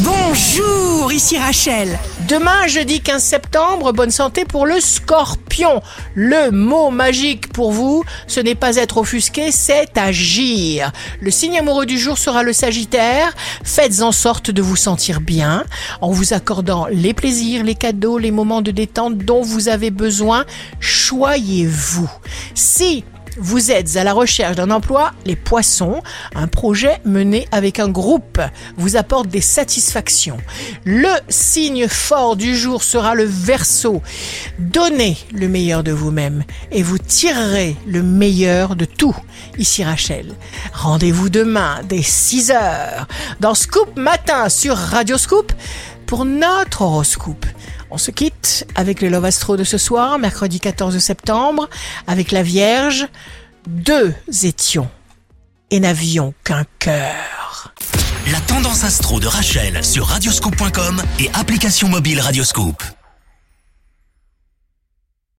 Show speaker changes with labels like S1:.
S1: Bonjour, ici Rachel.
S2: Demain, jeudi 15 septembre, bonne santé pour le scorpion. Le mot magique pour vous, ce n'est pas être offusqué, c'est agir. Le signe amoureux du jour sera le sagittaire. Faites en sorte de vous sentir bien en vous accordant les plaisirs, les cadeaux, les moments de détente dont vous avez besoin. Choyez-vous. Si vous êtes à la recherche d'un emploi, les poissons, un projet mené avec un groupe vous apporte des satisfactions. Le signe fort du jour sera le verso. Donnez le meilleur de vous-même et vous tirerez le meilleur de tout. Ici Rachel. Rendez-vous demain dès 6 heures dans Scoop Matin sur Radio Scoop pour notre horoscope. On se quitte avec le Love Astro de ce soir, mercredi 14 septembre, avec la Vierge. Deux étions et n'avions qu'un cœur.
S3: La tendance astro de Rachel sur radioscope.com et application mobile Radioscope.